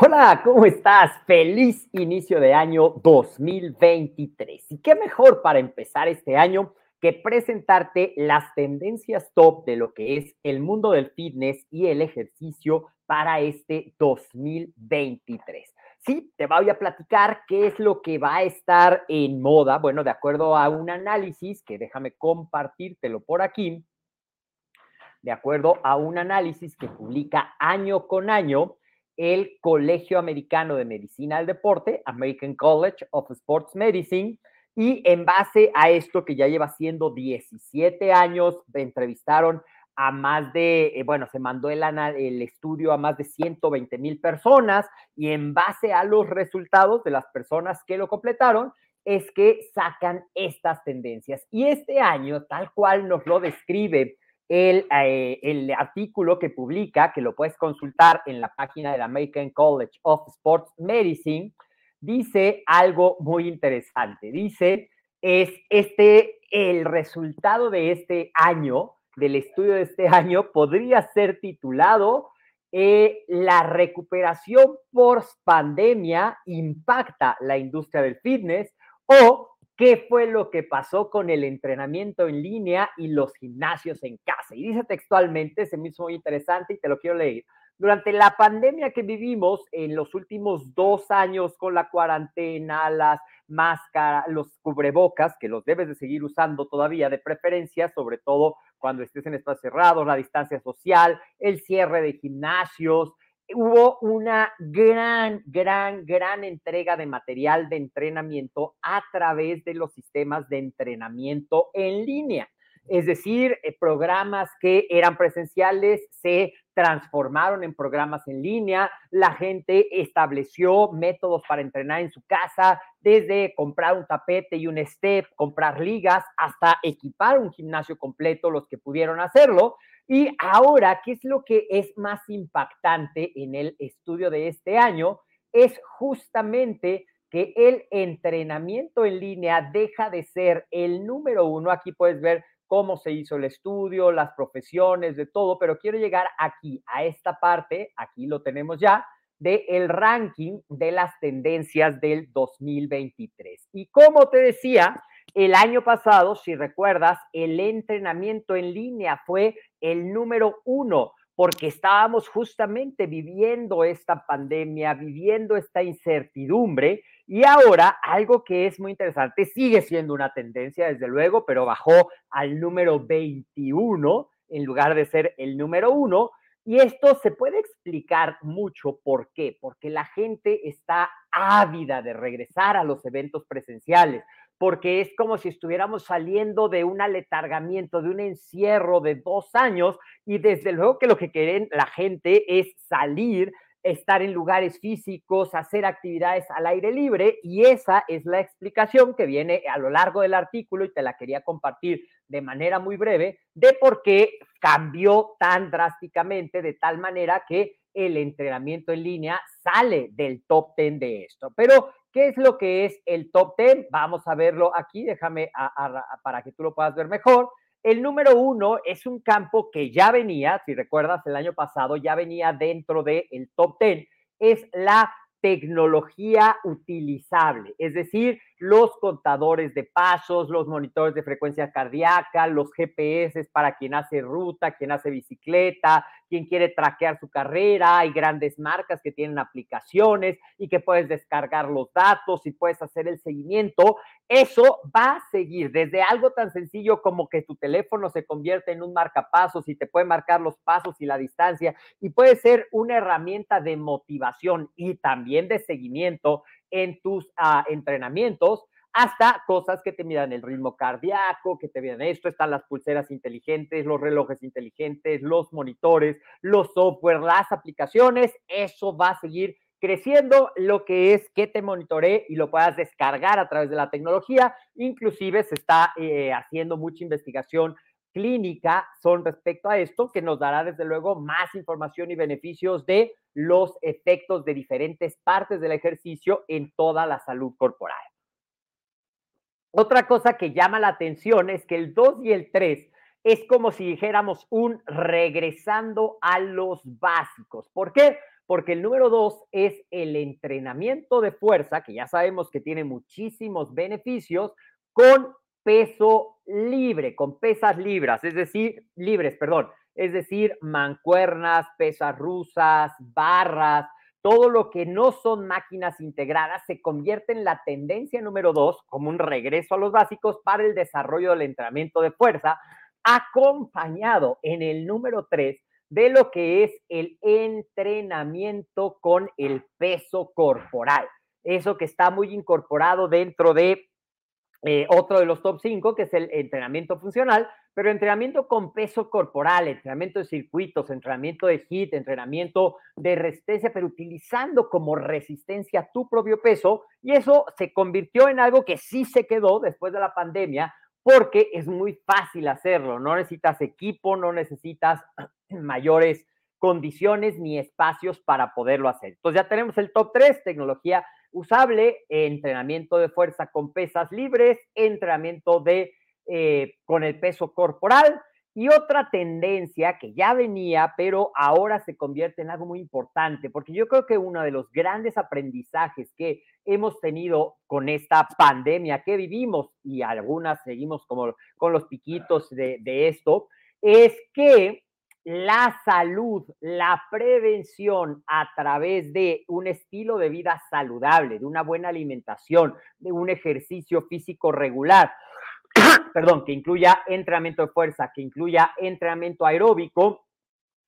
Hola, ¿cómo estás? Feliz inicio de año 2023. Y qué mejor para empezar este año que presentarte las tendencias top de lo que es el mundo del fitness y el ejercicio para este 2023. Sí, te voy a platicar qué es lo que va a estar en moda. Bueno, de acuerdo a un análisis que déjame compartírtelo por aquí. De acuerdo a un análisis que publica año con año el Colegio Americano de Medicina del Deporte, American College of Sports Medicine, y en base a esto que ya lleva siendo 17 años, entrevistaron a más de, eh, bueno, se mandó el, el estudio a más de 120 mil personas y en base a los resultados de las personas que lo completaron, es que sacan estas tendencias. Y este año, tal cual nos lo describe el, eh, el, artículo que publica, que lo puedes consultar en la página del American College of Sports Medicine, dice algo muy interesante. Dice, es este, el resultado de este año, del estudio de este año, podría ser titulado eh, La recuperación post pandemia impacta la industria del fitness o qué fue lo que pasó con el entrenamiento en línea y los gimnasios en casa. Y dice textualmente, se me hizo muy interesante y te lo quiero leer. Durante la pandemia que vivimos en los últimos dos años con la cuarentena, las máscaras, los cubrebocas, que los debes de seguir usando todavía de preferencia, sobre todo cuando estés en espacios cerrados, la distancia social, el cierre de gimnasios, hubo una gran, gran, gran entrega de material de entrenamiento a través de los sistemas de entrenamiento en línea. Es decir, eh, programas que eran presenciales se transformaron en programas en línea, la gente estableció métodos para entrenar en su casa, desde comprar un tapete y un step, comprar ligas, hasta equipar un gimnasio completo, los que pudieron hacerlo. Y ahora, ¿qué es lo que es más impactante en el estudio de este año? Es justamente que el entrenamiento en línea deja de ser el número uno. Aquí puedes ver cómo se hizo el estudio, las profesiones, de todo, pero quiero llegar aquí, a esta parte, aquí lo tenemos ya, del el ranking de las tendencias del 2023. Y como te decía, el año pasado, si recuerdas, el entrenamiento en línea fue el número uno, porque estábamos justamente viviendo esta pandemia, viviendo esta incertidumbre. Y ahora, algo que es muy interesante, sigue siendo una tendencia, desde luego, pero bajó al número 21 en lugar de ser el número uno. Y esto se puede explicar mucho por qué, porque la gente está ávida de regresar a los eventos presenciales, porque es como si estuviéramos saliendo de un aletargamiento, de un encierro de dos años, y desde luego que lo que quieren la gente es salir, estar en lugares físicos, hacer actividades al aire libre, y esa es la explicación que viene a lo largo del artículo y te la quería compartir de manera muy breve de por qué cambió tan drásticamente de tal manera que el entrenamiento en línea sale del top 10 de esto. Pero, ¿qué es lo que es el top 10? Vamos a verlo aquí, déjame para que tú lo puedas ver mejor. El número uno es un campo que ya venía, si recuerdas, el año pasado ya venía dentro del top 10, es la tecnología utilizable, es decir, los contadores de pasos, los monitores de frecuencia cardíaca, los GPS para quien hace ruta, quien hace bicicleta, quien quiere traquear su carrera. Hay grandes marcas que tienen aplicaciones y que puedes descargar los datos y puedes hacer el seguimiento. Eso va a seguir desde algo tan sencillo como que tu teléfono se convierte en un marcapasos y te puede marcar los pasos y la distancia y puede ser una herramienta de motivación y también de seguimiento en tus ah, entrenamientos, hasta cosas que te midan el ritmo cardíaco, que te midan esto, están las pulseras inteligentes, los relojes inteligentes, los monitores, los software, las aplicaciones, eso va a seguir creciendo lo que es que te monitoree y lo puedas descargar a través de la tecnología. Inclusive se está eh, haciendo mucha investigación clínica son respecto a esto, que nos dará desde luego más información y beneficios de los efectos de diferentes partes del ejercicio en toda la salud corporal. Otra cosa que llama la atención es que el 2 y el 3 es como si dijéramos un regresando a los básicos. ¿Por qué? Porque el número 2 es el entrenamiento de fuerza, que ya sabemos que tiene muchísimos beneficios, con peso libre, con pesas libras, es decir, libres, perdón, es decir, mancuernas, pesas rusas, barras, todo lo que no son máquinas integradas se convierte en la tendencia número dos, como un regreso a los básicos para el desarrollo del entrenamiento de fuerza, acompañado en el número tres de lo que es el entrenamiento con el peso corporal. Eso que está muy incorporado dentro de eh, otro de los top 5, que es el entrenamiento funcional, pero entrenamiento con peso corporal, entrenamiento de circuitos, entrenamiento de HIT, entrenamiento de resistencia, pero utilizando como resistencia tu propio peso, y eso se convirtió en algo que sí se quedó después de la pandemia, porque es muy fácil hacerlo, no necesitas equipo, no necesitas mayores condiciones ni espacios para poderlo hacer. Entonces ya tenemos el top 3, tecnología usable, entrenamiento de fuerza con pesas libres, entrenamiento de eh, con el peso corporal. Y otra tendencia que ya venía, pero ahora se convierte en algo muy importante, porque yo creo que uno de los grandes aprendizajes que hemos tenido con esta pandemia que vivimos, y algunas seguimos como con los piquitos de, de esto, es que la salud, la prevención a través de un estilo de vida saludable, de una buena alimentación, de un ejercicio físico regular, perdón, que incluya entrenamiento de fuerza, que incluya entrenamiento aeróbico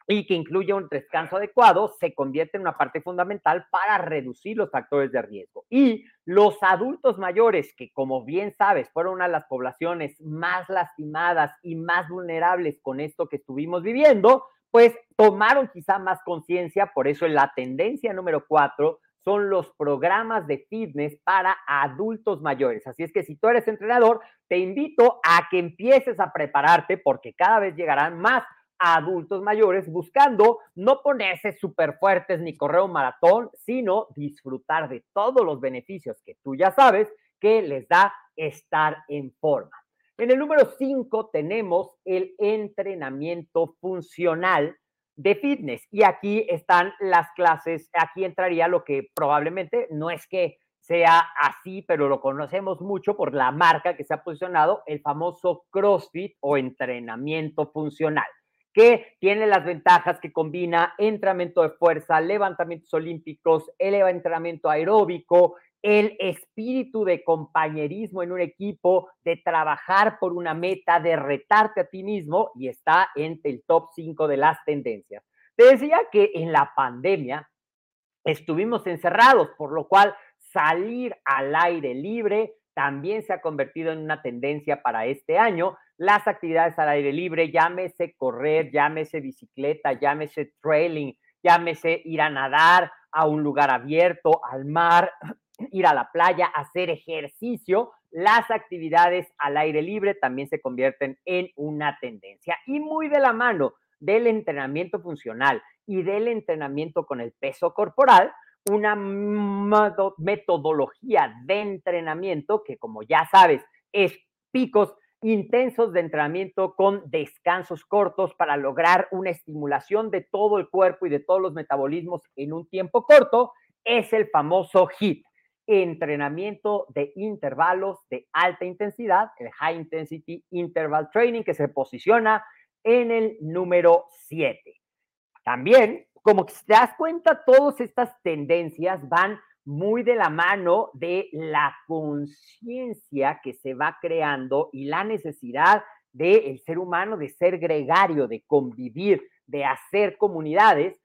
y que incluya un descanso adecuado, se convierte en una parte fundamental para reducir los factores de riesgo. Y los adultos mayores, que como bien sabes, fueron una de las poblaciones más lastimadas y más vulnerables con esto que estuvimos viviendo, pues tomaron quizá más conciencia, por eso la tendencia número cuatro son los programas de fitness para adultos mayores. Así es que si tú eres entrenador, te invito a que empieces a prepararte porque cada vez llegarán más adultos mayores buscando no ponerse súper fuertes ni correr un maratón, sino disfrutar de todos los beneficios que tú ya sabes que les da estar en forma. En el número 5 tenemos el entrenamiento funcional de fitness. Y aquí están las clases, aquí entraría lo que probablemente no es que sea así, pero lo conocemos mucho por la marca que se ha posicionado, el famoso CrossFit o entrenamiento funcional, que tiene las ventajas que combina entrenamiento de fuerza, levantamientos olímpicos, el entrenamiento aeróbico, el espíritu de compañerismo en un equipo, de trabajar por una meta, de retarte a ti mismo y está entre el top 5 de las tendencias. Te decía que en la pandemia estuvimos encerrados, por lo cual salir al aire libre también se ha convertido en una tendencia para este año. Las actividades al aire libre, llámese correr, llámese bicicleta, llámese trailing, llámese ir a nadar a un lugar abierto, al mar, ir a la playa, hacer ejercicio, las actividades al aire libre también se convierten en una tendencia. Y muy de la mano del entrenamiento funcional y del entrenamiento con el peso corporal, una metodología de entrenamiento que, como ya sabes, es picos intensos de entrenamiento con descansos cortos para lograr una estimulación de todo el cuerpo y de todos los metabolismos en un tiempo corto, es el famoso HIT, entrenamiento de intervalos de alta intensidad, el High Intensity Interval Training, que se posiciona en el número 7. También, como que te das cuenta, todas estas tendencias van muy de la mano de la conciencia que se va creando y la necesidad del ser humano de ser gregario, de convivir, de hacer comunidades,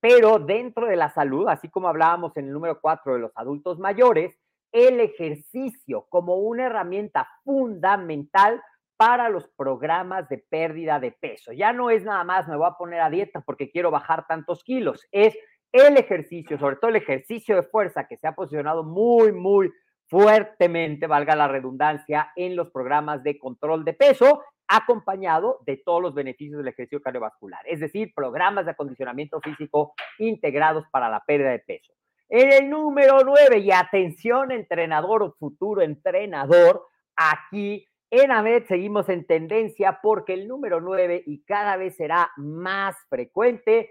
pero dentro de la salud, así como hablábamos en el número 4 de los adultos mayores, el ejercicio como una herramienta fundamental para los programas de pérdida de peso. Ya no es nada más me voy a poner a dieta porque quiero bajar tantos kilos, es el ejercicio, sobre todo el ejercicio de fuerza que se ha posicionado muy, muy fuertemente, valga la redundancia, en los programas de control de peso, acompañado de todos los beneficios del ejercicio cardiovascular, es decir, programas de acondicionamiento físico integrados para la pérdida de peso. En el número 9, y atención, entrenador o futuro entrenador, aquí en AMED seguimos en tendencia porque el número 9 y cada vez será más frecuente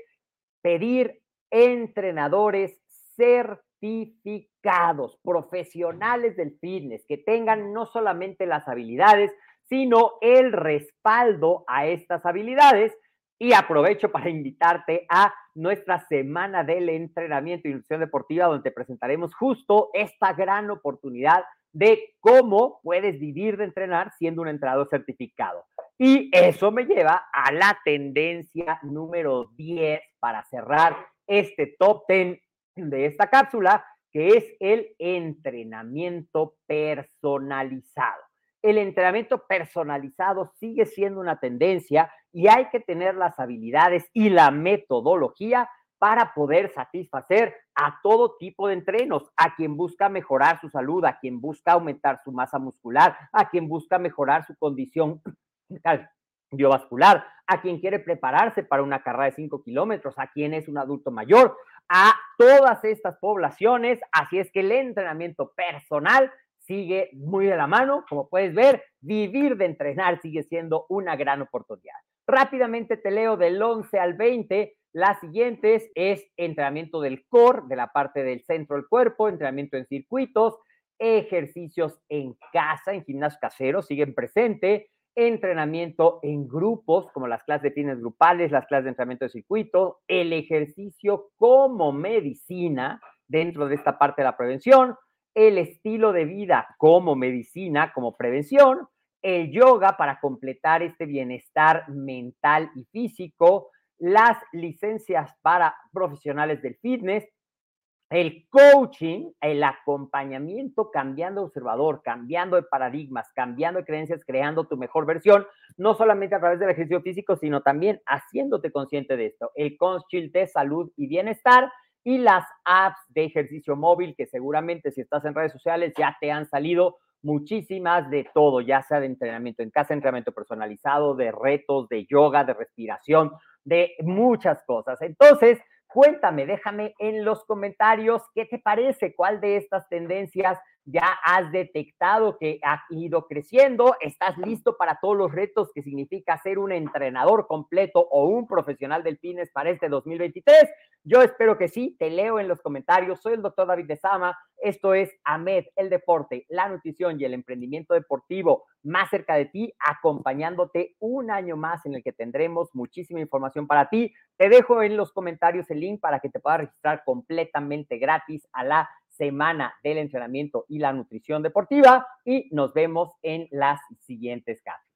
pedir entrenadores certificados, profesionales del fitness, que tengan no solamente las habilidades, sino el respaldo a estas habilidades. Y aprovecho para invitarte a nuestra semana del entrenamiento y ilusión deportiva, donde te presentaremos justo esta gran oportunidad de cómo puedes vivir de entrenar siendo un entrenador certificado. Y eso me lleva a la tendencia número 10 para cerrar este top 10 de esta cápsula, que es el entrenamiento personalizado. El entrenamiento personalizado sigue siendo una tendencia y hay que tener las habilidades y la metodología para poder satisfacer a todo tipo de entrenos, a quien busca mejorar su salud, a quien busca aumentar su masa muscular, a quien busca mejorar su condición cardiovascular, a quien quiere prepararse para una carrera de 5 kilómetros, a quien es un adulto mayor, a todas estas poblaciones. Así es que el entrenamiento personal sigue muy de la mano. Como puedes ver, vivir de entrenar sigue siendo una gran oportunidad. Rápidamente te leo del 11 al 20. Las siguientes es entrenamiento del core, de la parte del centro del cuerpo, entrenamiento en circuitos, ejercicios en casa, en gimnasio casero, siguen presente, entrenamiento en grupos, como las clases de fines grupales, las clases de entrenamiento de circuito, el ejercicio como medicina dentro de esta parte de la prevención, el estilo de vida como medicina, como prevención, el yoga para completar este bienestar mental y físico, las licencias para profesionales del fitness, el coaching, el acompañamiento, cambiando observador, cambiando de paradigmas, cambiando de creencias, creando tu mejor versión, no solamente a través del ejercicio físico, sino también haciéndote consciente de esto. El coaching de salud y bienestar y las apps de ejercicio móvil, que seguramente si estás en redes sociales ya te han salido muchísimas de todo, ya sea de entrenamiento en casa, entrenamiento personalizado, de retos, de yoga, de respiración, de muchas cosas. Entonces, Cuéntame, déjame en los comentarios qué te parece, cuál de estas tendencias ya has detectado que ha ido creciendo, estás listo para todos los retos que significa ser un entrenador completo o un profesional del fitness para este 2023. Yo espero que sí, te leo en los comentarios. Soy el doctor David de Sama. Esto es AMED, el deporte, la nutrición y el emprendimiento deportivo más cerca de ti, acompañándote un año más en el que tendremos muchísima información para ti. Te dejo en los comentarios el link para que te puedas registrar completamente gratis a la semana del entrenamiento y la nutrición deportiva y nos vemos en las siguientes cápsulas.